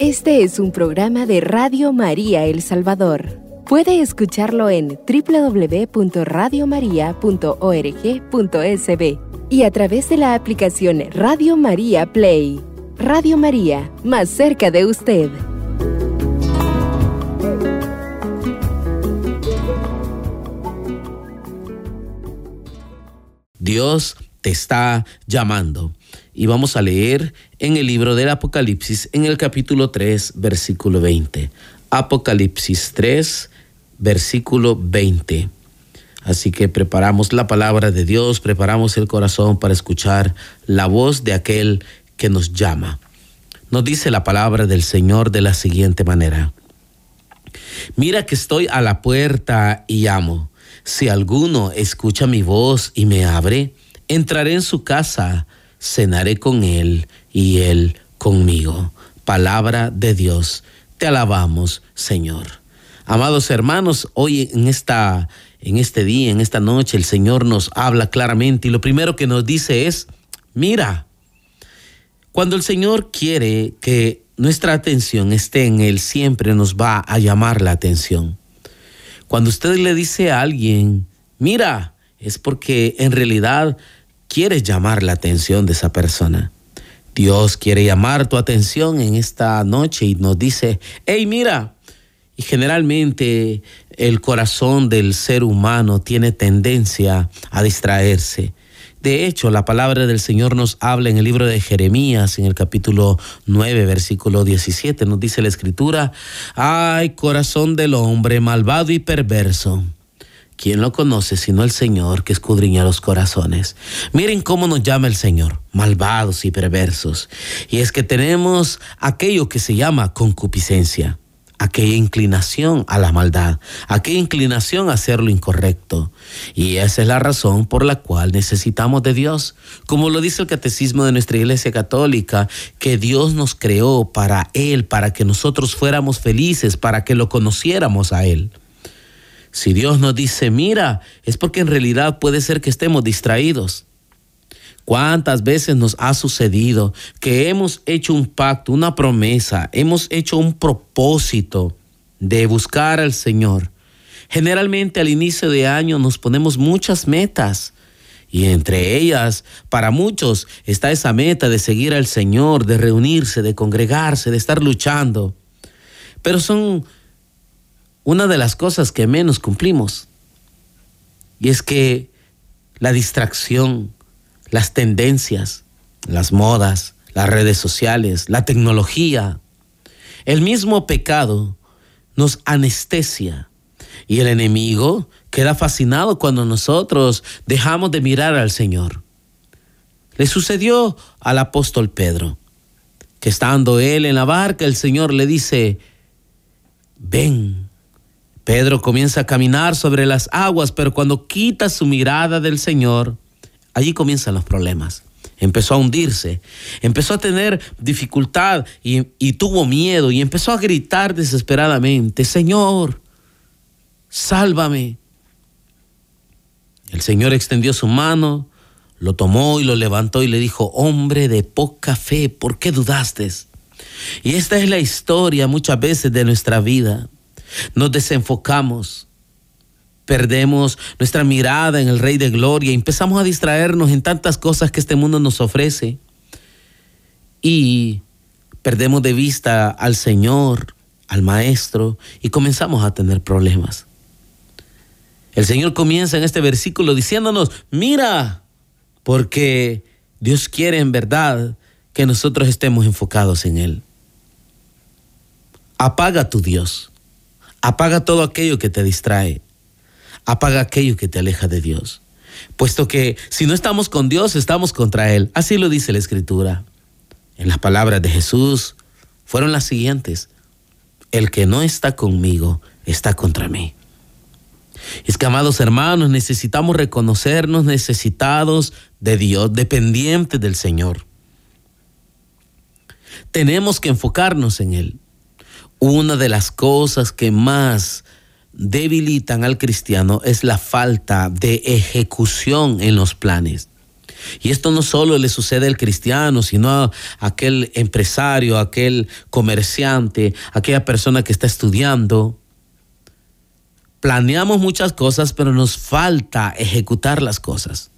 Este es un programa de Radio María El Salvador. Puede escucharlo en www.radiomaria.org.sb y a través de la aplicación Radio María Play. Radio María, más cerca de usted. Dios te está llamando. Y vamos a leer en el libro del Apocalipsis, en el capítulo 3, versículo 20. Apocalipsis 3, versículo 20. Así que preparamos la palabra de Dios, preparamos el corazón para escuchar la voz de aquel que nos llama. Nos dice la palabra del Señor de la siguiente manera. Mira que estoy a la puerta y llamo. Si alguno escucha mi voz y me abre, entraré en su casa cenaré con Él y Él conmigo. Palabra de Dios. Te alabamos, Señor. Amados hermanos, hoy en esta en este día, en esta noche, el Señor nos habla claramente y lo primero que nos dice es, mira, cuando el Señor quiere que nuestra atención esté en Él, siempre nos va a llamar la atención. Cuando usted le dice a alguien, mira, es porque en realidad quieres llamar la atención de esa persona. Dios quiere llamar tu atención en esta noche y nos dice, hey, mira, y generalmente el corazón del ser humano tiene tendencia a distraerse. De hecho, la palabra del Señor nos habla en el libro de Jeremías, en el capítulo 9, versículo 17, nos dice la escritura, ay, corazón del hombre malvado y perverso ¿Quién lo conoce sino el Señor que escudriña los corazones? Miren cómo nos llama el Señor, malvados y perversos. Y es que tenemos aquello que se llama concupiscencia, aquella inclinación a la maldad, aquella inclinación a hacer lo incorrecto. Y esa es la razón por la cual necesitamos de Dios. Como lo dice el catecismo de nuestra Iglesia Católica, que Dios nos creó para Él, para que nosotros fuéramos felices, para que lo conociéramos a Él. Si Dios nos dice, mira, es porque en realidad puede ser que estemos distraídos. ¿Cuántas veces nos ha sucedido que hemos hecho un pacto, una promesa, hemos hecho un propósito de buscar al Señor? Generalmente al inicio de año nos ponemos muchas metas y entre ellas, para muchos, está esa meta de seguir al Señor, de reunirse, de congregarse, de estar luchando. Pero son una de las cosas que menos cumplimos. Y es que la distracción, las tendencias, las modas, las redes sociales, la tecnología, el mismo pecado nos anestesia y el enemigo queda fascinado cuando nosotros dejamos de mirar al Señor. Le sucedió al apóstol Pedro, que estando él en la barca, el Señor le dice, ven, Pedro comienza a caminar sobre las aguas, pero cuando quita su mirada del Señor, allí comienzan los problemas. Empezó a hundirse, empezó a tener dificultad y, tuvo miedo y empezó a gritar desesperadamente, Señor, sálvame. El Señor extendió su mano, lo tomó y lo levantó y le dijo, hombre de poca fe, ¿por qué dudaste? Y esta es la historia muchas veces de nuestra vida nos desenfocamos, perdemos nuestra mirada en el Rey de Gloria empezamos a distraernos en tantas cosas que este mundo nos ofrece y perdemos de vista al Señor, al Maestro y comenzamos a tener problemas. El Señor comienza en este versículo diciéndonos, mira, porque Dios quiere en verdad que nosotros estemos enfocados en Él. Apaga tu Dios. Apaga todo aquello que te distrae. Apaga aquello que te aleja de Dios. Puesto que si no estamos con Dios, estamos contra Él. Así lo dice la Escritura. En las palabras de Jesús fueron las siguientes. El que no está conmigo está contra mí. Es que, amados hermanos, necesitamos reconocernos necesitados de Dios, dependientes del Señor. Tenemos que enfocarnos en Él una de las cosas que más debilitan al cristiano es la falta de ejecución en los planes. Y esto no solo le sucede al cristiano, sino a aquel empresario, a aquel comerciante, a aquella persona que está estudiando. Planeamos muchas cosas, pero nos falta ejecutar las cosas.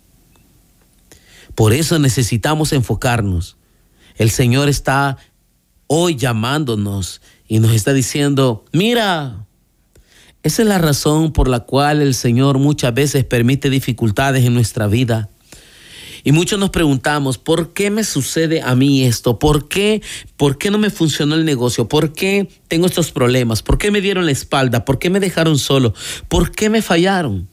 Por eso necesitamos enfocarnos. El Señor está hoy llamándonos y nos está diciendo, mira, esa es la razón por la cual el Señor muchas veces permite dificultades en nuestra vida. Y muchos nos preguntamos, ¿por qué me sucede a mí esto? ¿Por qué, ¿Por qué no me funcionó el negocio? ¿Por qué tengo estos problemas? ¿Por qué me dieron la espalda? ¿Por qué me dejaron solo? ¿Por qué me fallaron?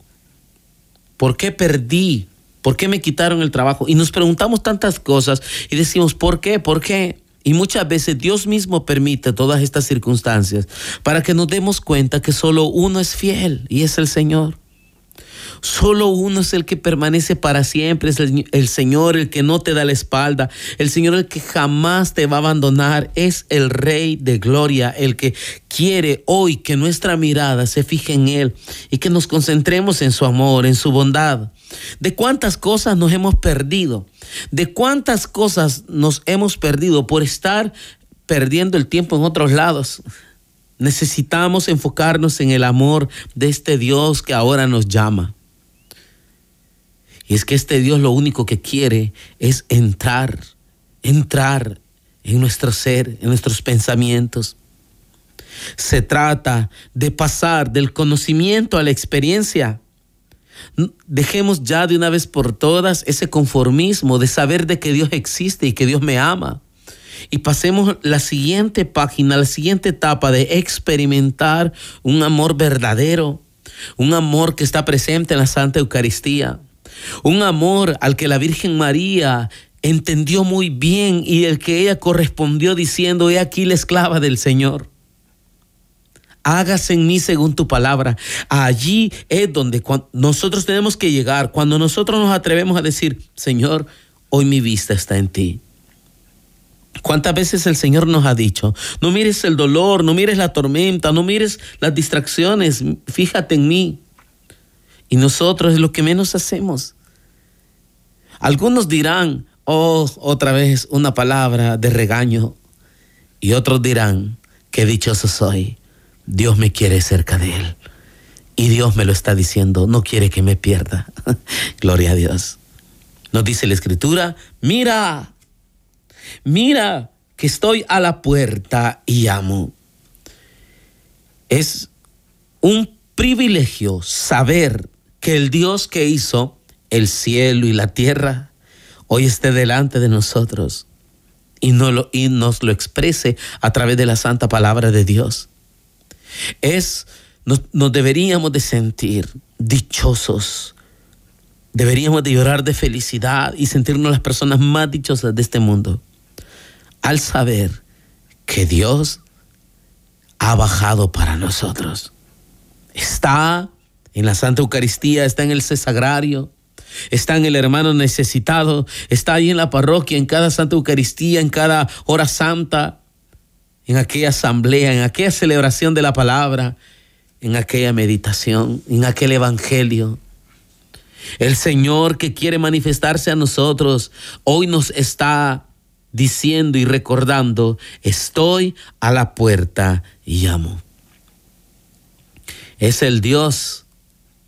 ¿Por qué perdí? ¿Por qué me quitaron el trabajo? Y nos preguntamos tantas cosas y decimos, ¿por qué? ¿Por qué? Y muchas veces Dios mismo permite todas estas circunstancias para que nos demos cuenta que solo uno es fiel y es el Señor. Solo uno es el que permanece para siempre, es el, Señor el que no te da la espalda, el Señor el que jamás te va a abandonar, es el Rey de Gloria, el que quiere hoy que nuestra mirada se fije en Él y que nos concentremos en su amor, en su bondad. De cuántas cosas nos hemos perdido, de cuántas cosas nos hemos perdido por estar perdiendo el tiempo en otros lados. Necesitamos enfocarnos en el amor de este Dios que ahora nos llama. Y es que este Dios lo único que quiere es entrar, entrar en nuestro ser, en nuestros pensamientos. Se trata de pasar del conocimiento a la experiencia. Dejemos ya de una vez por todas ese conformismo de saber de que Dios existe y que Dios me ama. Y pasemos la siguiente página, la siguiente etapa de experimentar un amor verdadero, un amor que está presente en la Santa Eucaristía un amor al que la Virgen María entendió muy bien y el que ella correspondió diciendo, he aquí la esclava del Señor. Hágase en mí según tu palabra. Allí es donde nosotros tenemos que llegar, cuando nosotros nos atrevemos a decir, Señor, hoy mi vista está en ti. ¿Cuántas veces el Señor nos ha dicho, no mires el dolor, no mires la tormenta, no mires las distracciones, fíjate en mí? Y nosotros es lo que menos hacemos. Algunos dirán, oh, otra vez una palabra de regaño. Y otros dirán, qué dichoso soy. Dios me quiere cerca de Él. Y Dios me lo está diciendo, no quiere que me pierda. Gloria a Dios. Nos dice la escritura, mira, mira que estoy a la puerta y amo. Es un privilegio saber que el Dios que hizo el cielo y la tierra hoy esté delante de nosotros y, y nos lo exprese a través de la santa palabra de Dios. Es, nos, deberíamos de sentir dichosos, deberíamos de llorar de felicidad y sentirnos las personas más dichosas de este mundo al saber que Dios ha bajado para nosotros. Está en la Santa Eucaristía, está en el cesagrario, está en el hermano necesitado, está ahí en la parroquia, en cada Santa Eucaristía, en cada hora santa, en aquella asamblea, en aquella celebración de la palabra, en aquella meditación, en aquel evangelio. El Señor que quiere manifestarse a nosotros hoy nos está diciendo y recordando, estoy a la puerta y llamo. Es el Dios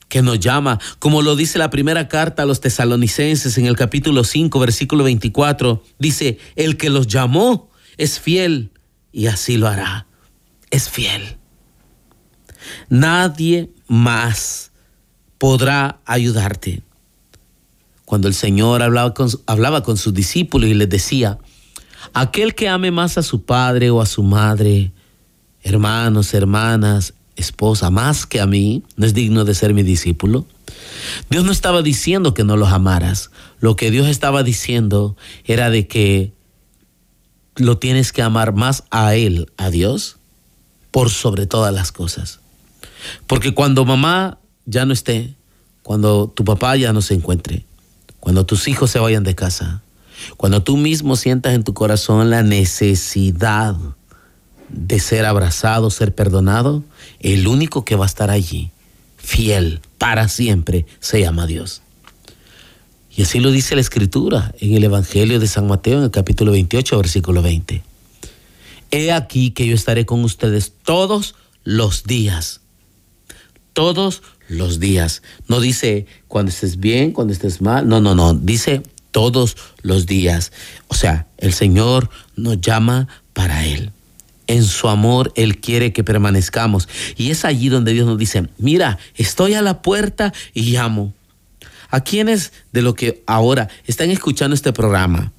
que nos llama, como lo dice la primera carta a los tesalonicenses en el capítulo 5, versículo 24, dice, el que los llamó es fiel y así lo hará, es fiel. Nadie más podrá ayudarte. Cuando el Señor hablaba con, hablaba con sus discípulos y les decía, aquel que ame más a su padre o a su madre, hermanos, hermanas, esposa más que a mí, no es digno de ser mi discípulo. Dios no estaba diciendo que no los amaras. Lo que Dios estaba diciendo era de que lo tienes que amar más a Él, a Dios, por sobre todas las cosas. Porque cuando mamá ya no esté, cuando tu papá ya no se encuentre, cuando tus hijos se vayan de casa, cuando tú mismo sientas en tu corazón la necesidad de ser abrazado, ser perdonado, el único que va a estar allí, fiel para siempre, se llama Dios. Y así lo dice la Escritura en el Evangelio de San Mateo, en el capítulo 28, versículo 20. He aquí que yo estaré con ustedes todos los días. Todos los días. No dice cuando estés bien, cuando estés mal. No, no, no. Dice todos los días. O sea, el Señor nos llama para Él. En su amor Él quiere que permanezcamos. Y es allí donde Dios nos dice, mira, estoy a la puerta y llamo. ¿A quienes de lo que ahora están escuchando este programa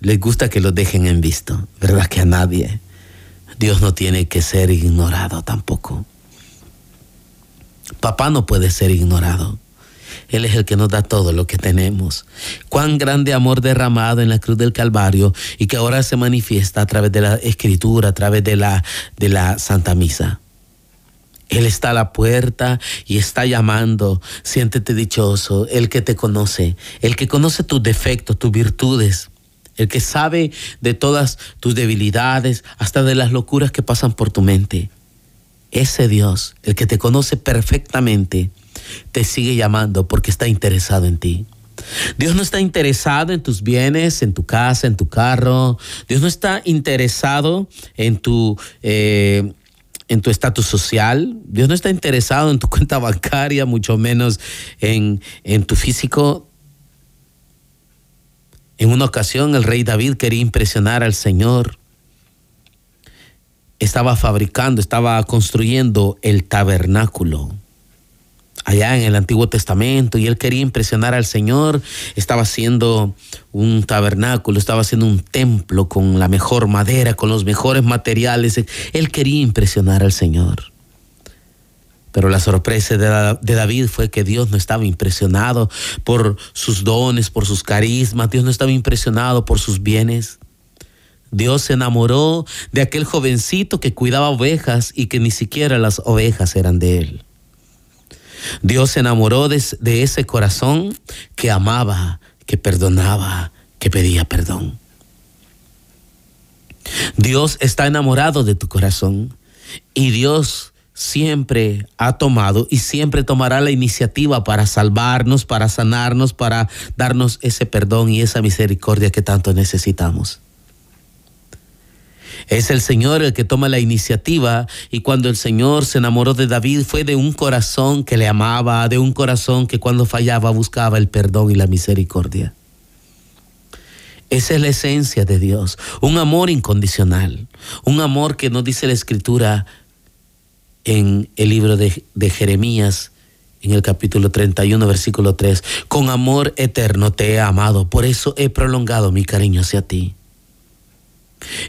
les gusta que lo dejen en visto? ¿Verdad que a nadie? Dios no tiene que ser ignorado tampoco. Papá no puede ser ignorado. Él es el que nos da todo lo que tenemos. Cuán grande amor derramado en la cruz del Calvario y que ahora se manifiesta a través de la escritura, a través de la, de la Santa Misa. Él está a la puerta y está llamando. Siéntete dichoso, el que te conoce, el que conoce tus defectos, tus virtudes, el que sabe de todas tus debilidades, hasta de las locuras que pasan por tu mente. Ese Dios, el que te conoce perfectamente, te sigue llamando porque está interesado en ti. Dios no está interesado en tus bienes, en tu casa, en tu carro. Dios no está interesado en tu... Eh, en tu estatus social, Dios no está interesado en tu cuenta bancaria, mucho menos en, en tu físico. En una ocasión el rey David quería impresionar al Señor. Estaba fabricando, estaba construyendo el tabernáculo allá en el Antiguo Testamento y él quería impresionar al Señor, estaba haciendo un tabernáculo, estaba haciendo un templo con la mejor madera, con los mejores materiales, él quería impresionar al Señor. Pero la sorpresa de, David fue que Dios no estaba impresionado por sus dones, por sus carismas, Dios no estaba impresionado por sus bienes. Dios se enamoró de aquel jovencito que cuidaba ovejas y que ni siquiera las ovejas eran de él. Dios se enamoró de, ese corazón que amaba, que perdonaba, que pedía perdón. Dios está enamorado de tu corazón y Dios siempre ha tomado y siempre tomará la iniciativa para salvarnos, para sanarnos, para darnos ese perdón y esa misericordia que tanto necesitamos. Es el Señor el que toma la iniciativa. Y cuando el Señor se enamoró de David fue de un corazón que le amaba, de un corazón que cuando fallaba buscaba el perdón y la misericordia. Esa es la esencia de Dios, un amor incondicional, un amor que nos dice la Escritura en el libro de, Jeremías, en el capítulo 31, versículo 3, con amor eterno te he amado, por eso he prolongado mi cariño hacia ti.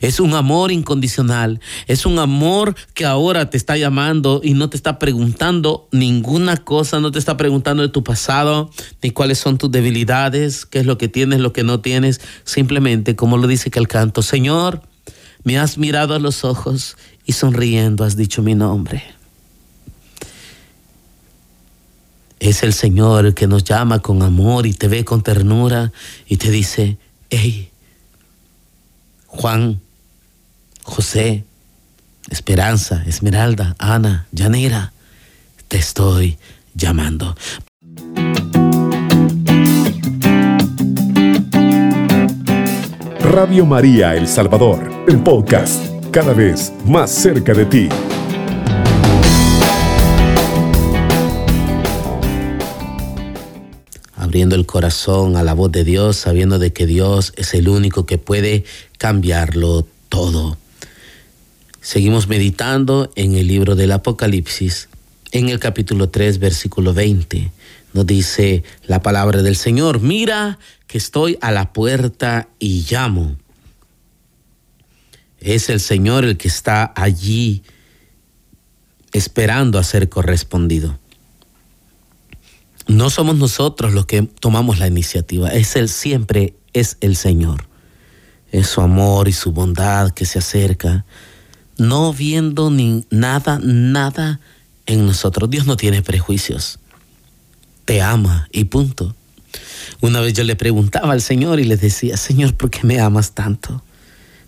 Es un amor incondicional. Es un amor que ahora te está llamando y no te está preguntando ninguna cosa, no te está preguntando de tu pasado, ni cuáles son tus debilidades, qué es lo que tienes, lo que no tienes. Simplemente, como lo dice que el canto, Señor, me has mirado a los ojos y sonriendo has dicho mi nombre. Es el Señor que nos llama con amor y te ve con ternura y te dice, hey, Juan, José, Esperanza, Esmeralda, Ana, Yanira, te estoy llamando. Radio María El Salvador, el podcast, cada vez más cerca de ti. Abriendo el corazón a la voz de Dios, sabiendo de que Dios es el único que puede cambiarlo todo. Seguimos meditando en el libro del Apocalipsis, en el capítulo 3, versículo 20. Nos dice la palabra del Señor, mira que estoy a la puerta y llamo. Es el Señor el que está allí esperando a ser correspondido. No somos nosotros los que tomamos la iniciativa, es Él siempre, es el Señor. Es su amor y su bondad que se acerca, no viendo ni nada, nada en nosotros. Dios no tiene prejuicios. Te ama y punto. Una vez yo le preguntaba al Señor y le decía, Señor, ¿por qué me amas tanto?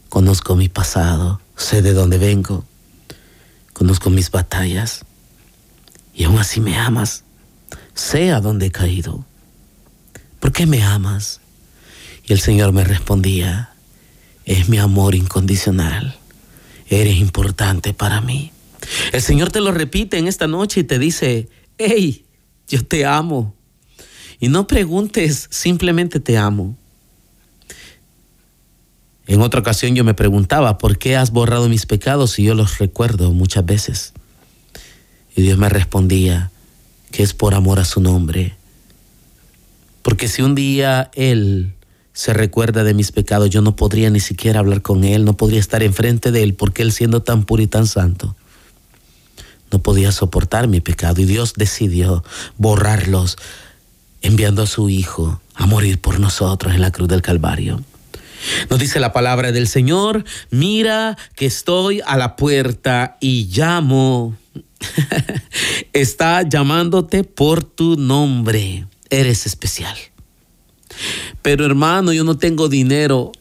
Conozco mi pasado, sé de dónde vengo, conozco mis batallas y aún así me amas sé a dónde he caído. ¿por qué me amas? Y el Señor me respondía, es mi amor incondicional, eres importante para mí. El Señor te lo repite en esta noche y te dice, hey, yo te amo. Y no preguntes, simplemente te amo. En otra ocasión yo me preguntaba, ¿por qué has borrado mis pecados si yo los recuerdo muchas veces? Y Dios me respondía que es por amor a su nombre. Porque si un día Él se recuerda de mis pecados, yo no podría ni siquiera hablar con Él, no podría estar enfrente de Él, porque Él siendo tan puro y tan santo, no podía soportar mi pecado. Y Dios decidió borrarlos, enviando a su Hijo a morir por nosotros en la cruz del Calvario. Nos dice la palabra del Señor, mira que estoy a la puerta y llamo. Está llamándote por tu nombre. Eres especial. Pero hermano, yo no tengo dinero.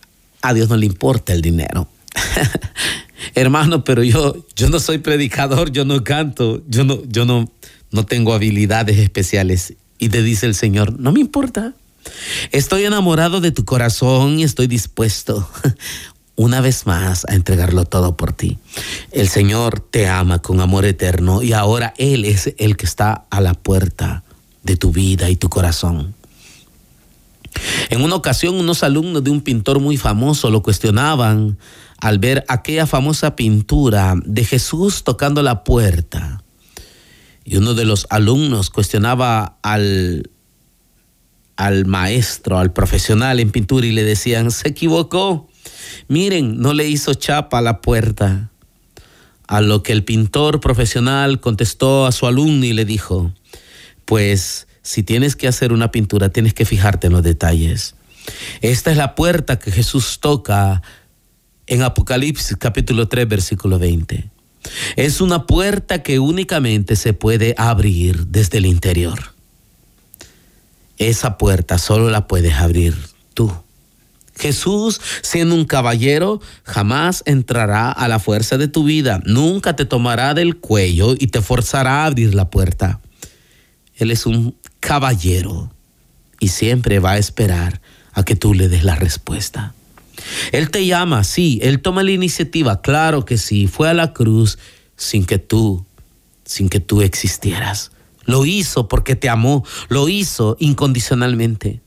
A Dios no le importa el dinero. hermano, pero yo, yo no soy predicador, yo no canto, yo no, yo no, no tengo habilidades especiales. Y te dice el Señor, no me importa. Estoy enamorado de tu corazón y estoy dispuesto una vez más a entregarlo todo por ti. El Señor te ama con amor eterno y ahora Él es el que está a la puerta de tu vida y tu corazón. En una ocasión unos alumnos de un pintor muy famoso lo cuestionaban al ver aquella famosa pintura de Jesús tocando la puerta. Y uno de los alumnos cuestionaba al al maestro, al profesional en pintura y le decían, se equivocó. Miren, no le hizo chapa a la puerta. A lo que el pintor profesional contestó a su alumno y le dijo, pues si tienes que hacer una pintura, tienes que fijarte en los detalles. Esta es la puerta que Jesús toca en Apocalipsis capítulo 3 versículo 20. Es una puerta que únicamente se puede abrir desde el interior. Esa puerta solo la puedes abrir tú. Jesús, siendo un caballero, jamás entrará a la fuerza de tu vida. Nunca te tomará del cuello y te forzará a abrir la puerta. Él es un caballero y siempre va a esperar a que tú le des la respuesta. Él te llama, sí, Él toma la iniciativa, claro que sí, fue a la cruz sin que tú, sin que tú existieras. Lo hizo porque te amó, lo hizo incondicionalmente.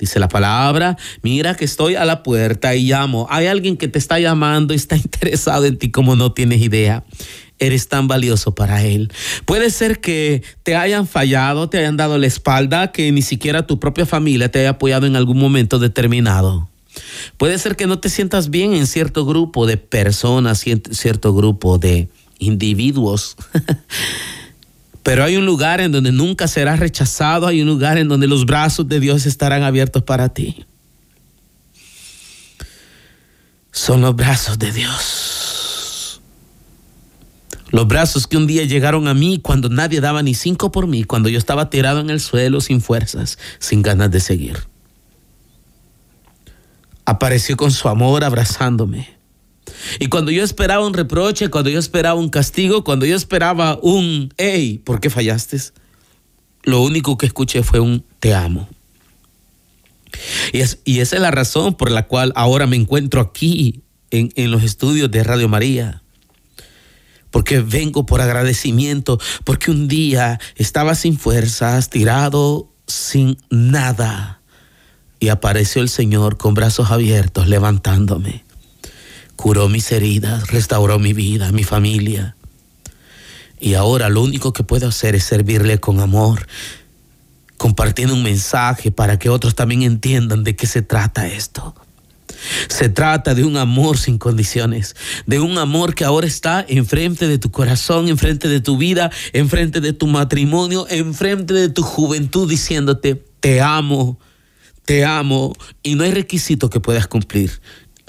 Dice la palabra, mira que estoy a la puerta y llamo. Hay alguien que te está llamando y está interesado en ti como no tienes idea. Eres tan valioso para Él. Puede ser que te hayan fallado, te hayan dado la espalda, que ni siquiera tu propia familia te haya apoyado en algún momento determinado. Puede ser que no te sientas bien en cierto grupo de personas, cierto grupo de individuos. Pero hay un lugar en donde nunca serás rechazado, hay un lugar en donde los brazos de Dios estarán abiertos para ti. Son los brazos de Dios. Los brazos que un día llegaron a mí cuando nadie daba ni cinco por mí, cuando yo estaba tirado en el suelo sin fuerzas, sin ganas de seguir. Apareció con su amor abrazándome y cuando yo esperaba un reproche, cuando yo esperaba un castigo, cuando yo esperaba un, hey, ¿por qué fallaste? Lo único que escuché fue un te amo. Y, es, y esa es la razón por la cual ahora me encuentro aquí en, en los estudios de Radio María. Porque vengo por agradecimiento, porque un día estaba sin fuerzas, tirado, sin nada. Y apareció el Señor con brazos abiertos, levantándome curó mis heridas, restauró mi vida, mi familia. Y ahora lo único que puedo hacer es servirle con amor, compartiendo un mensaje para que otros también entiendan de qué se trata esto. Se trata de un amor sin condiciones, de un amor que ahora está enfrente de tu corazón, enfrente de tu vida, enfrente de tu matrimonio, enfrente de tu juventud, diciéndote, te amo, te amo, y no hay requisito que puedas cumplir.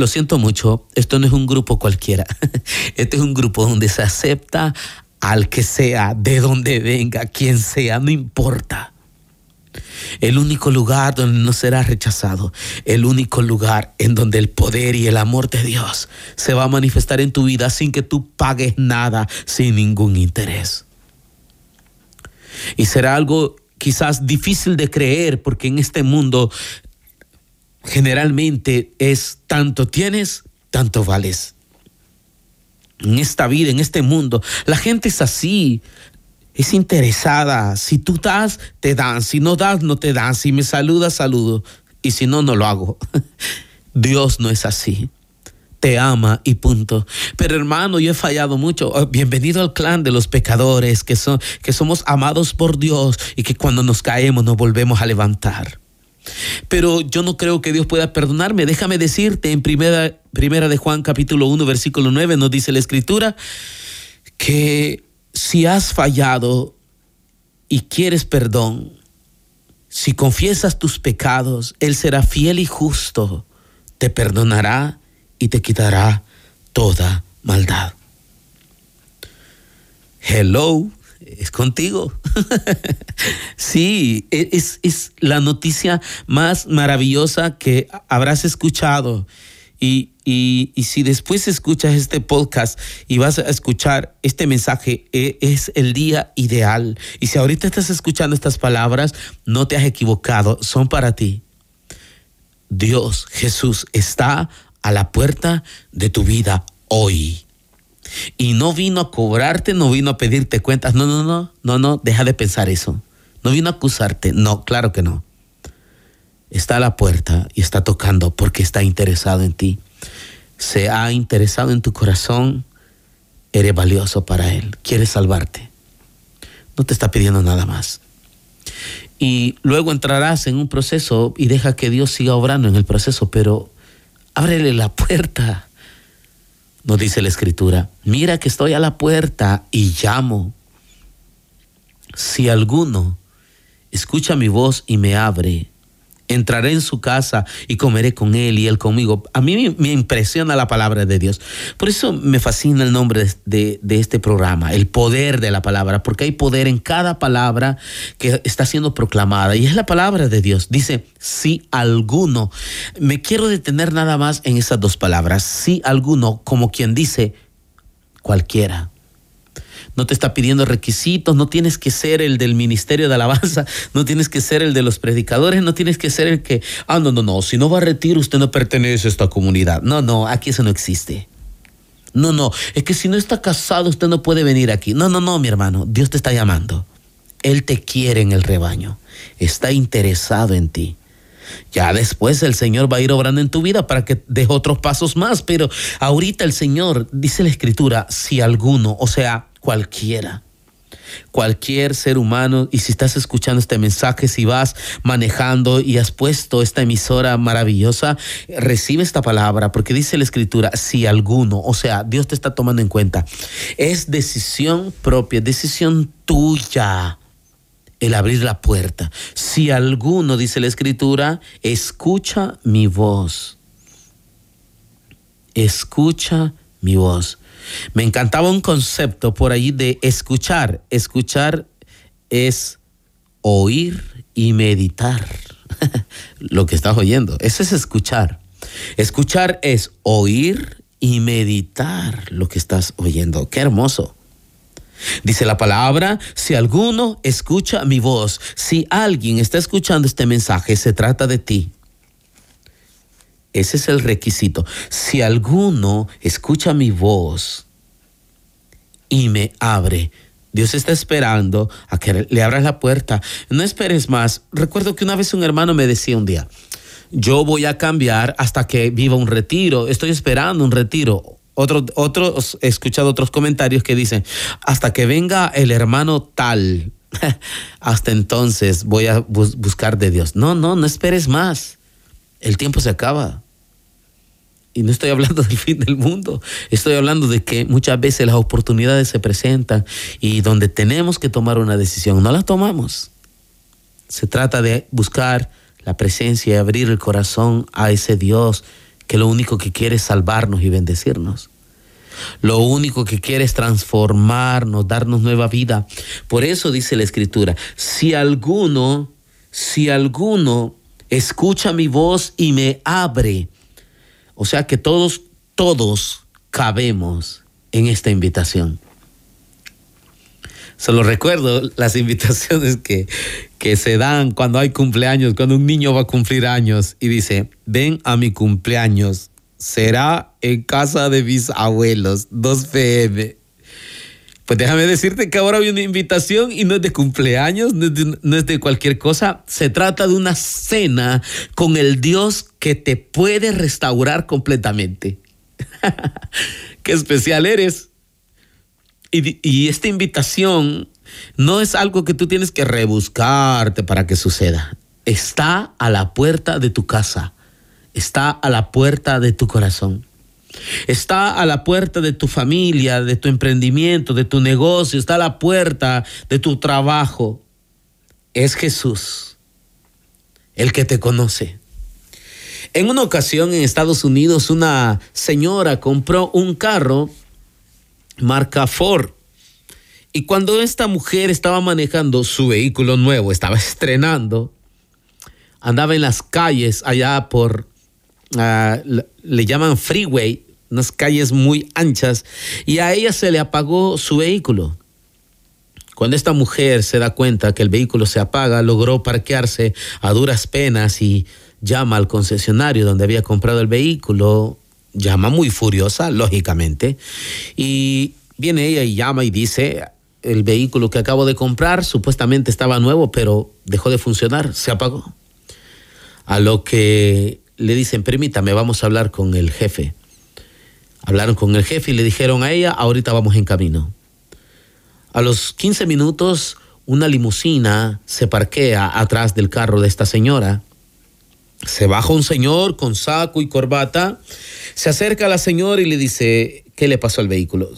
Lo siento mucho, esto no es un grupo cualquiera. Este es un grupo donde se acepta al que sea, de donde venga, quien sea, no importa. El único lugar donde no será rechazado, el único lugar en donde el poder y el amor de Dios se va a manifestar en tu vida sin que tú pagues nada, sin ningún interés. Y será algo quizás difícil de creer porque en este mundo generalmente es tanto tienes, tanto vales. En esta vida, en este mundo, la gente es así, es interesada. Si tú das, te dan. Si no das, no te dan. Si me saludas, saludo. Y si no, no lo hago. Dios no es así. Te ama y punto. Pero hermano, yo he fallado mucho. Oh, bienvenido al clan de los pecadores, que, son, que somos amados por Dios y que cuando nos caemos nos volvemos a levantar. Pero yo no creo que Dios pueda perdonarme. Déjame decirte en primera, primera de Juan capítulo 1 versículo 9 nos dice la escritura que si has fallado y quieres perdón, si confiesas tus pecados, Él será fiel y justo, te perdonará y te quitará toda maldad. Hello, es contigo. sí, e, es, es, la noticia más maravillosa que habrás escuchado. Y, y, y, si después escuchas este podcast y vas a escuchar este mensaje, e, es el día ideal. Y si ahorita estás escuchando estas palabras, no te has equivocado, son para ti. Dios, Jesús, está a la puerta de tu vida hoy. Y no vino a cobrarte, no vino a pedirte cuentas. No, no, no, no, no, deja de pensar eso. No vino a acusarte. No, claro que no. Está a la puerta y está tocando porque está interesado en ti. Se ha interesado en tu corazón. Eres valioso para Él. Quiere salvarte. No te está pidiendo nada más. Y luego entrarás en un proceso y deja que Dios siga obrando en el proceso, pero ábrele la puerta nos dice la escritura, mira que estoy a la puerta y llamo. Si alguno escucha mi voz y me abre, entraré en su casa y comeré con él y él conmigo. A mí me impresiona la palabra de Dios. Por eso me fascina el nombre de, de, este programa, el poder de la palabra, porque hay poder en cada palabra que está siendo proclamada y es la palabra de Dios. Dice, si alguno, me quiero detener nada más en esas dos palabras, si alguno, como quien dice, cualquiera no te está pidiendo requisitos, no tienes que ser el del ministerio de alabanza, no tienes que ser el de los predicadores, no tienes que ser el que, ah, no, no, no, si no va a retiro usted no pertenece a esta comunidad. No, no, aquí eso no existe. No, no, es que si no está casado usted no puede venir aquí. No, no, no, mi hermano, Dios te está llamando. Él te quiere en el rebaño, está interesado en ti. Ya después el Señor va a ir obrando en tu vida para que des otros pasos más, pero ahorita el Señor, dice la Escritura, si alguno, o sea, cualquiera. Cualquier ser humano, y si estás escuchando este mensaje, si vas manejando y has puesto esta emisora maravillosa, recibe esta palabra, porque dice la escritura, si alguno, o sea, Dios te está tomando en cuenta, es decisión propia, decisión tuya el abrir la puerta. Si alguno, dice la escritura, escucha mi voz, escucha mi voz. Me encantaba un concepto por allí de escuchar. Escuchar es oír y meditar lo que estás oyendo. Eso es escuchar. Escuchar es oír y meditar lo que estás oyendo. Qué hermoso. Dice la palabra, si alguno escucha mi voz, si alguien está escuchando este mensaje, se trata de ti. Ese es el requisito. Si alguno escucha mi voz y me abre, Dios está esperando a que le abras la puerta. No esperes más. Recuerdo que una vez un hermano me decía un día, yo voy a cambiar hasta que viva un retiro. Estoy esperando un retiro. Otros, otros, he escuchado otros comentarios que dicen, hasta que venga el hermano tal, hasta entonces voy a buscar de Dios. No, no, no esperes más el tiempo se acaba. Y no estoy hablando del fin del mundo, estoy hablando de que muchas veces las oportunidades se presentan y donde tenemos que tomar una decisión, no la tomamos. Se trata de buscar la presencia y abrir el corazón a ese Dios que lo único que quiere es salvarnos y bendecirnos. Lo único que quiere es transformarnos, darnos nueva vida. Por eso dice la escritura, si alguno, si alguno escucha mi voz y me abre. O sea que todos, todos cabemos en esta invitación. Se lo recuerdo, las invitaciones que, que se dan cuando hay cumpleaños, cuando un niño va a cumplir años y dice, ven a mi cumpleaños, será en casa de mis abuelos, 2 pm. Pues déjame decirte que ahora hay una invitación y no es de cumpleaños, no es de, cualquier cosa. Se trata de una cena con el Dios que te puede restaurar completamente. Qué especial eres. Y, y, esta invitación no es algo que tú tienes que rebuscarte para que suceda. Está a la puerta de tu casa. Está a la puerta de tu corazón. Está a la puerta de tu familia, de tu emprendimiento, de tu negocio. Está a la puerta de tu trabajo. Es Jesús, el que te conoce. En una ocasión en Estados Unidos una señora compró un carro marca Ford. Y cuando esta mujer estaba manejando su vehículo nuevo, estaba estrenando, andaba en las calles allá por, le llaman freeway, unas calles muy anchas, y a ella se le apagó su vehículo. Cuando esta mujer se da cuenta que el vehículo se apaga, logró parquearse a duras penas y llama al concesionario donde había comprado el vehículo, llama muy furiosa, lógicamente, y viene ella y llama y dice, el vehículo que acabo de comprar supuestamente estaba nuevo, pero dejó de funcionar, se apagó. A lo que le dicen, permítame, vamos a hablar con el jefe. Hablaron con el jefe y le dijeron a ella, ahorita vamos en camino. A los 15 minutos, una limusina se parquea atrás del carro de esta señora. Se baja un señor con saco y corbata, se acerca a la señora y le dice, ¿qué le pasó al vehículo?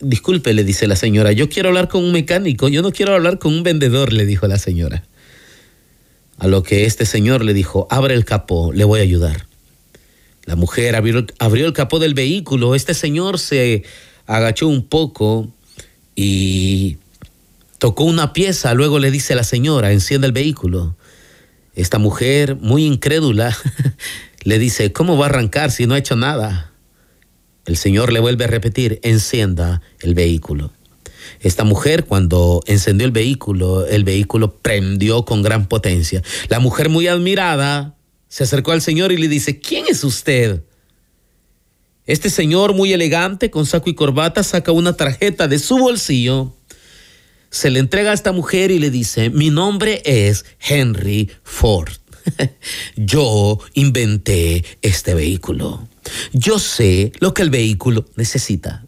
Disculpe, le dice la señora, yo quiero hablar con un mecánico, yo no quiero hablar con un vendedor, le dijo la señora. A lo que este señor le dijo, abre el capó, le voy a ayudar. La mujer abrió, el capó del vehículo, este señor se agachó un poco y tocó una pieza, luego le dice a la señora, enciende el vehículo. Esta mujer, muy incrédula, le dice, ¿cómo va a arrancar si no ha hecho nada? El Señor le vuelve a repetir, encienda el vehículo. Esta mujer cuando encendió el vehículo, el vehículo prendió con gran potencia. La mujer muy admirada se acercó al Señor y le dice, ¿quién es usted? Este señor muy elegante, con saco y corbata, saca una tarjeta de su bolsillo, se le entrega a esta mujer y le dice, mi nombre es Henry Ford. Yo inventé este vehículo. Yo sé lo que el vehículo necesita.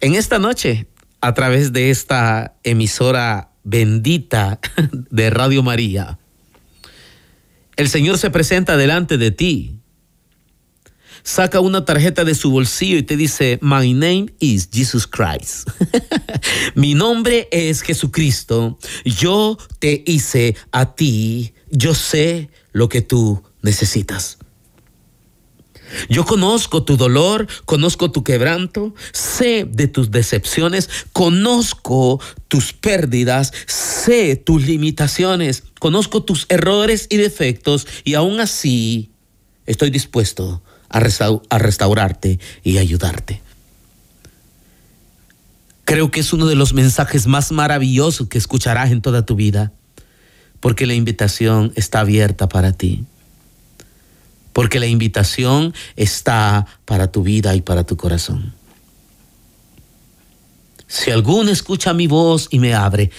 En esta noche, a través de esta emisora bendita de Radio María, el Señor se presenta delante de ti. Saca una tarjeta de su bolsillo y te dice, My name is Jesus Christ. Mi nombre es Jesucristo. Yo te hice a ti. Yo sé lo que tú necesitas. Yo conozco tu dolor, conozco tu quebranto, sé de tus decepciones, conozco tus pérdidas, sé tus limitaciones, conozco tus errores y defectos y aún así estoy dispuesto a, restaurarte y ayudarte. Creo que es uno de los mensajes más maravillosos que escucharás en toda tu vida, porque la invitación está abierta para ti porque la invitación está para tu vida y para tu corazón. Si alguno escucha mi voz y me abre,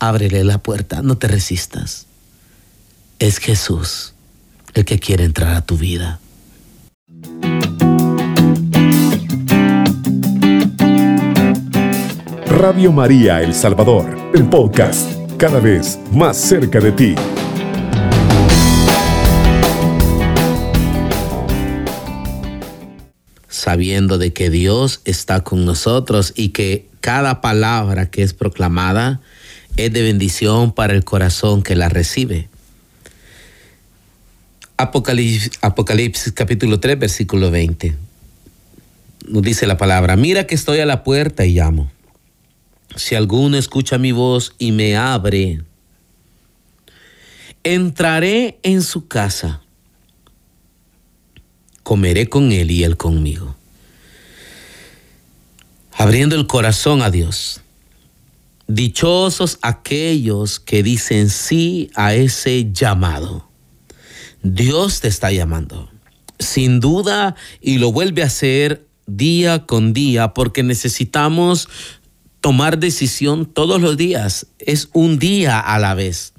ábrele la puerta, no te resistas. Es Jesús el que quiere entrar a tu vida. Radio María El Salvador, el podcast, cada vez más cerca de ti. Sabiendo de que Dios está con nosotros y que cada palabra que es proclamada es de bendición para el corazón que la recibe. Apocalipsis, Apocalipsis capítulo 3, versículo 20. Nos dice la palabra, mira que estoy a la puerta y llamo. Si alguno escucha mi voz y me abre, entraré en su casa comeré con Él y Él conmigo. Abriendo el corazón a Dios, Dichosos aquellos que dicen sí a ese llamado. Dios te está llamando. Sin duda, y lo vuelve a hacer día con día, porque necesitamos tomar decisión todos los días. Es un día a la vez.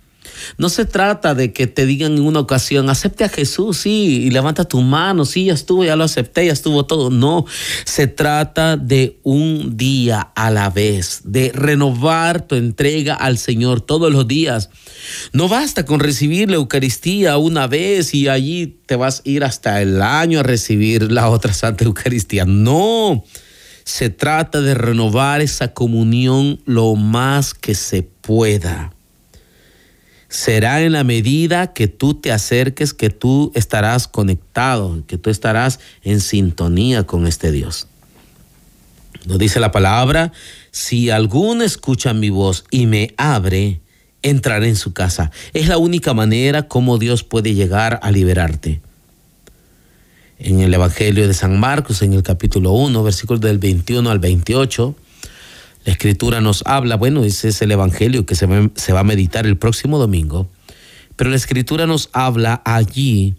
No se trata de que te digan en una ocasión, acepte a Jesús, sí, y levanta tu mano, sí, ya estuvo, ya lo acepté, ya estuvo todo. No, se trata de un día a la vez, de renovar tu entrega al Señor todos los días. No basta con recibir la Eucaristía una vez y allí te vas a ir hasta el año a recibir la otra Santa Eucaristía. No, se trata de renovar esa comunión lo más que se pueda será en la medida que tú te acerques que tú estarás conectado, que tú estarás en sintonía con este Dios. Nos dice la palabra, si alguno escucha mi voz y me abre, entraré en su casa. Es la única manera como Dios puede llegar a liberarte. En el Evangelio de San Marcos, en el capítulo 1, versículos del 21 al 28, la escritura nos habla, bueno, ese es el Evangelio que se va, a meditar el próximo domingo, pero la escritura nos habla allí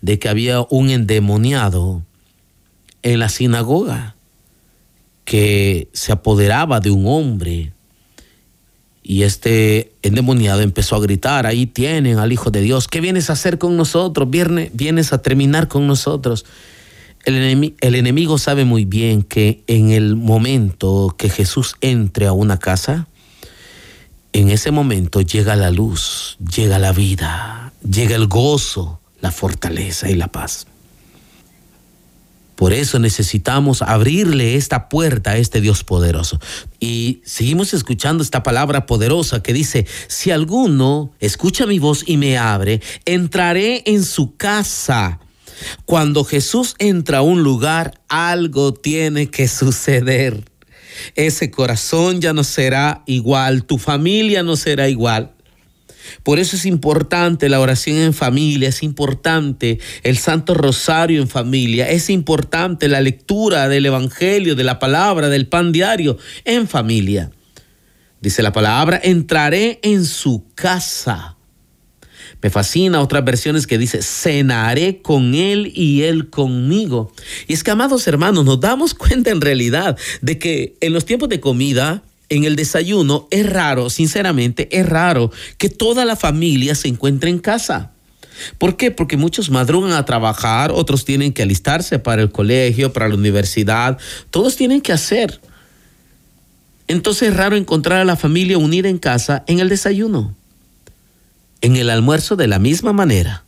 de que había un endemoniado en la sinagoga que se apoderaba de un hombre y este endemoniado empezó a gritar, ahí tienen al Hijo de Dios, ¿qué vienes a hacer con nosotros? Vienes a terminar con nosotros. El, enemigo, sabe muy bien que en el momento que Jesús entre a una casa, en ese momento llega la luz, llega la vida, llega el gozo, la fortaleza y la paz. Por eso necesitamos abrirle esta puerta a este Dios poderoso. Y seguimos escuchando esta palabra poderosa que dice, si alguno escucha mi voz y me abre, entraré en su casa cuando Jesús entra a un lugar, algo tiene que suceder. Ese corazón ya no será igual, tu familia no será igual. Por eso es importante la oración en familia, es importante el Santo Rosario en familia, es importante la lectura del Evangelio, de la palabra, del pan diario en familia. Dice la palabra, entraré en su casa me fascina otras versiones que dice, cenaré con él y él conmigo. Y es que, amados hermanos, nos damos cuenta en realidad de que en los tiempos de comida, en el desayuno, es raro, sinceramente, es raro que toda la familia se encuentre en casa. ¿Por qué? Porque muchos madrugan a trabajar, otros tienen que alistarse para el colegio, para la universidad, todos tienen que hacer. Entonces es raro encontrar a la familia unida en casa en el desayuno en el almuerzo de la misma manera.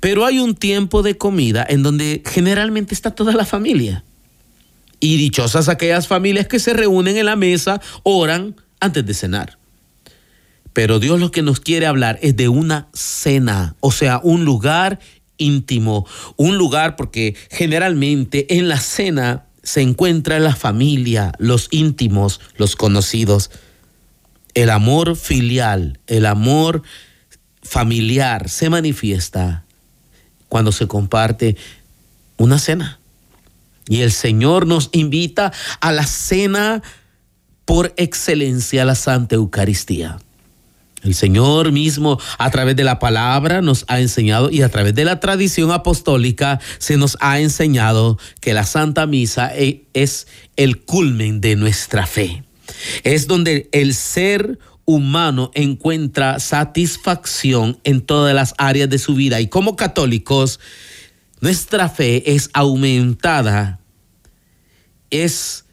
Pero hay un tiempo de comida en donde generalmente está toda la familia. Y dichosas aquellas familias que se reúnen en la mesa, oran antes de cenar. Pero Dios lo que nos quiere hablar es de una cena, o sea, un lugar íntimo, un lugar porque generalmente en la cena se encuentra la familia, los íntimos, los conocidos. El amor filial, el amor familiar se manifiesta cuando se comparte una cena. Y el Señor nos invita a la cena por excelencia, la Santa Eucaristía. El Señor mismo a través de la palabra nos ha enseñado y a través de la tradición apostólica se nos ha enseñado que la Santa Misa e, es el culmen de nuestra fe. Es donde el ser humano encuentra satisfacción en todas las áreas de su vida. Y como católicos, nuestra fe es aumentada, es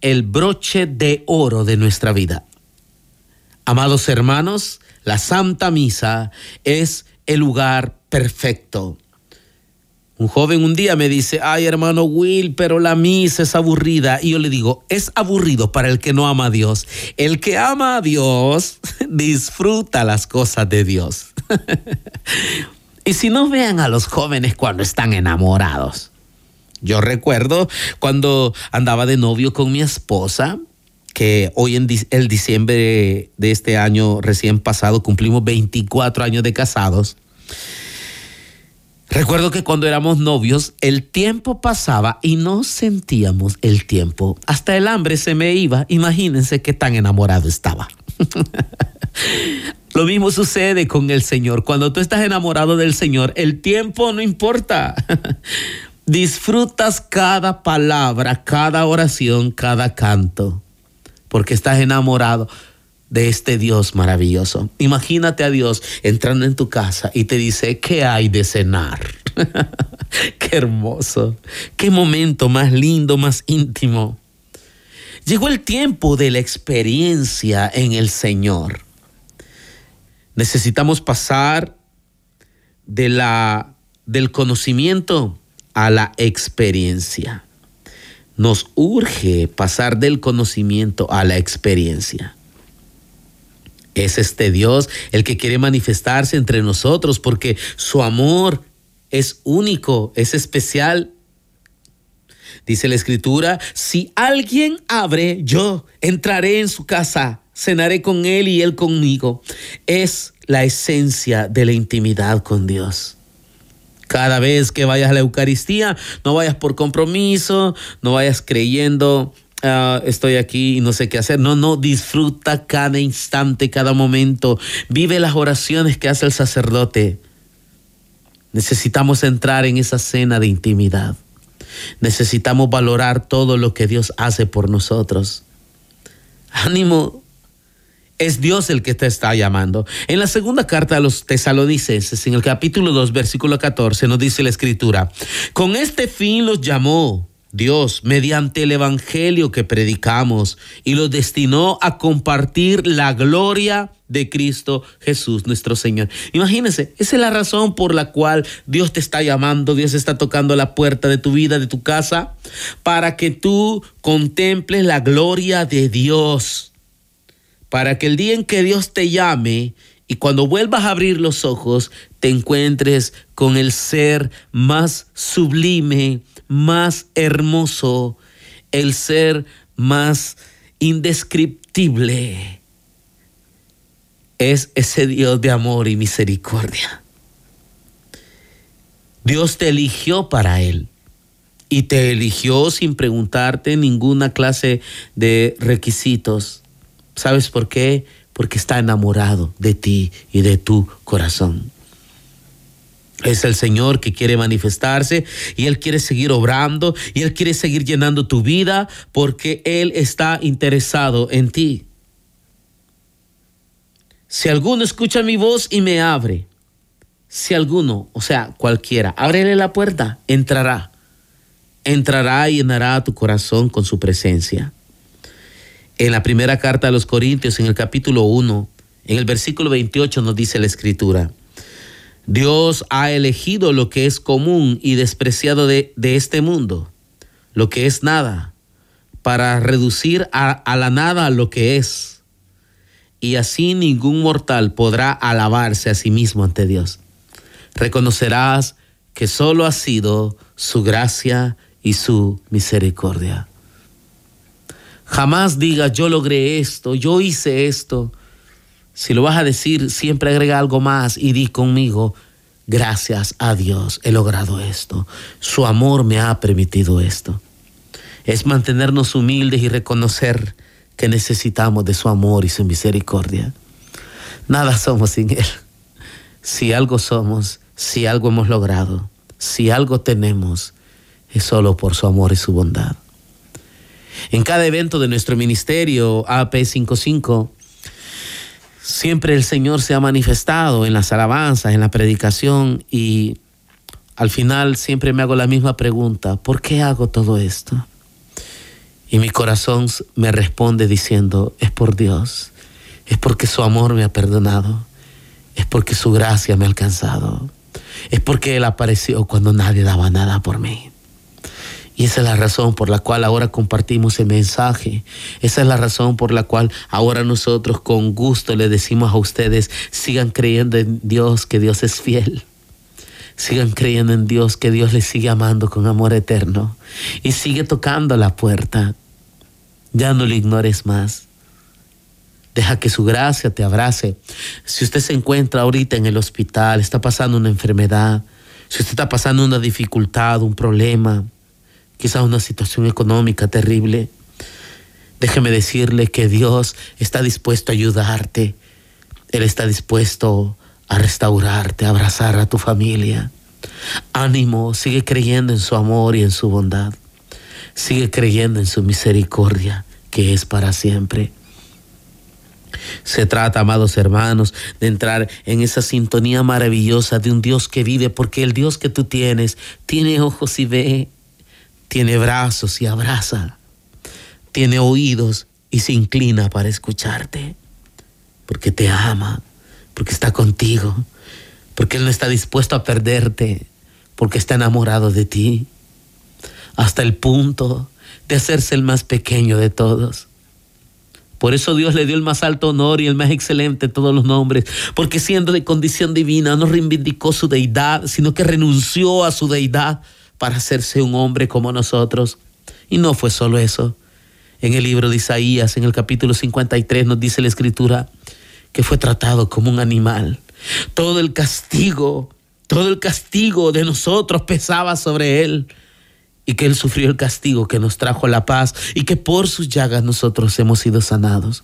el broche de oro de nuestra vida. Amados hermanos, la Santa Misa es el lugar perfecto un joven un día me dice, ay hermano Will, pero la misa es aburrida. Y yo le digo, es aburrido para el que no ama a Dios. El que ama a Dios disfruta las cosas de Dios. y si no vean a los jóvenes cuando están enamorados. Yo recuerdo cuando andaba de novio con mi esposa, que hoy en el diciembre de este año recién pasado cumplimos 24 años de casados Recuerdo que cuando éramos novios, el tiempo pasaba y no sentíamos el tiempo. Hasta el hambre se me iba. Imagínense qué tan enamorado estaba. Lo mismo sucede con el Señor. Cuando tú estás enamorado del Señor, el tiempo no importa. Disfrutas cada palabra, cada oración, cada canto, porque estás enamorado de este Dios maravilloso. Imagínate a Dios entrando en tu casa y te dice, ¿qué hay de cenar? Qué hermoso. Qué momento más lindo, más íntimo. Llegó el tiempo de la experiencia en el Señor. Necesitamos pasar de la, del conocimiento a la experiencia. Nos urge pasar del conocimiento a la experiencia. Es este Dios el que quiere manifestarse entre nosotros porque su amor es único, es especial. Dice la escritura, si alguien abre, yo entraré en su casa, cenaré con él y él conmigo. Es la esencia de la intimidad con Dios. Cada vez que vayas a la Eucaristía, no vayas por compromiso, no vayas creyendo Ah, estoy aquí y no sé qué hacer. No, no, disfruta cada instante, cada momento. Vive las oraciones que hace el sacerdote. Necesitamos entrar en esa cena de intimidad. Necesitamos valorar todo lo que Dios hace por nosotros. Ánimo, es Dios el que te está llamando. En la segunda carta a los tesalonicenses, en el capítulo 2, versículo 14, nos dice la escritura, con este fin los llamó Dios, mediante el Evangelio que predicamos, y lo destinó a compartir la gloria de Cristo Jesús, nuestro Señor. Imagínense, esa es la razón por la cual Dios te está llamando, Dios está tocando la puerta de tu vida, de tu casa, para que tú contemples la gloria de Dios, para que el día en que Dios te llame y cuando vuelvas a abrir los ojos, te encuentres con el ser más sublime, más hermoso, el ser más indescriptible. Es ese Dios de amor y misericordia. Dios te eligió para Él y te eligió sin preguntarte ninguna clase de requisitos. ¿Sabes por qué? Porque está enamorado de ti y de tu corazón. Es el Señor que quiere manifestarse y Él quiere seguir obrando y Él quiere seguir llenando tu vida porque Él está interesado en ti. Si alguno escucha mi voz y me abre, si alguno, o sea, cualquiera, ábrele la puerta, entrará. Entrará y llenará tu corazón con su presencia. En la primera carta a los Corintios, en el capítulo 1, en el versículo 28 nos dice la escritura. Dios ha elegido lo que es común y despreciado de, este mundo, lo que es nada, para reducir a, a la nada lo que es. Y así ningún mortal podrá alabarse a sí mismo ante Dios. Reconocerás que solo ha sido su gracia y su misericordia. Jamás digas yo logré esto, yo hice esto. Si lo vas a decir, siempre agrega algo más y di conmigo, gracias a Dios he logrado esto. Su amor me ha permitido esto. Es mantenernos humildes y reconocer que necesitamos de su amor y su misericordia. Nada somos sin Él. Si algo somos, si algo hemos logrado, si algo tenemos, es solo por su amor y su bondad. En cada evento de nuestro ministerio AP55, Siempre el Señor se ha manifestado en las alabanzas, en la predicación y al final siempre me hago la misma pregunta, ¿por qué hago todo esto? Y mi corazón me responde diciendo, es por Dios, es porque su amor me ha perdonado, es porque su gracia me ha alcanzado, es porque Él apareció cuando nadie daba nada por mí. Y esa es la razón por la cual ahora compartimos el mensaje. Esa es la razón por la cual ahora nosotros con gusto le decimos a ustedes, sigan creyendo en Dios, que Dios es fiel. Sigan creyendo en Dios, que Dios les sigue amando con amor eterno. Y sigue tocando la puerta. Ya no lo ignores más. Deja que su gracia te abrace. Si usted se encuentra ahorita en el hospital, está pasando una enfermedad, Si usted está pasando una dificultad, un problema, quizás una situación económica terrible, déjeme decirle que Dios está dispuesto a ayudarte. Él está dispuesto a restaurarte, a abrazar a tu familia. Ánimo, sigue creyendo en su amor y en su bondad. Sigue creyendo en su misericordia, que es para siempre. Se trata, amados hermanos, de entrar en esa sintonía maravillosa de un Dios que vive, porque el Dios que tú tienes tiene ojos y ve, tiene brazos y abraza, tiene oídos y se inclina para escucharte, porque te ama, porque está contigo, porque Él no está dispuesto a perderte, porque está enamorado de ti, hasta el punto de hacerse el más pequeño de todos. Por eso Dios le dio el más alto honor y el más excelente de todos los nombres, porque siendo de condición divina no reivindicó su deidad, sino que renunció a su deidad para hacerse un hombre como nosotros. Y no fue solo eso. En el libro de Isaías, en el capítulo 53, nos dice la escritura que fue tratado como un animal. Todo el castigo, todo el castigo de nosotros pesaba sobre él y que Él sufrió el castigo que nos trajo la paz y que por sus llagas nosotros hemos sido sanados.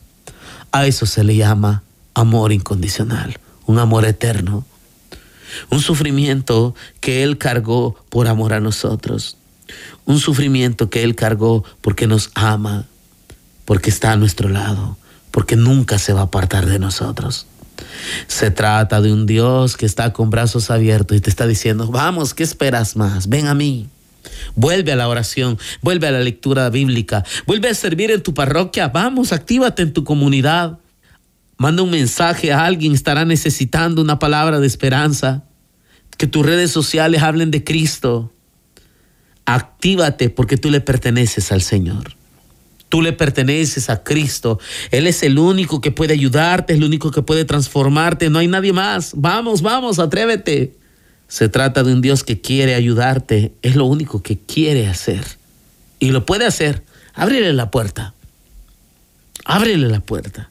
A eso se le llama amor incondicional, un amor eterno, un sufrimiento que Él cargó por amor a nosotros, un sufrimiento que Él cargó porque nos ama, porque está a nuestro lado, porque nunca se va a apartar de nosotros. Se trata de un Dios que está con brazos abiertos y te está diciendo, vamos, ¿qué esperas más? Ven a mí. Vuelve a la oración, vuelve a la lectura bíblica, vuelve a servir en tu parroquia, vamos, actívate en tu comunidad. Manda un mensaje a alguien, estará necesitando una palabra de esperanza. Que tus redes sociales hablen de Cristo. Actívate porque tú le perteneces al Señor. Tú le perteneces a Cristo. Él es el único que puede ayudarte, es el único que puede transformarte. No hay nadie más. Vamos, vamos, atrévete. Se trata de un Dios que quiere ayudarte, es lo único que quiere hacer. Y lo puede hacer. Ábrele la puerta. Ábrele la puerta.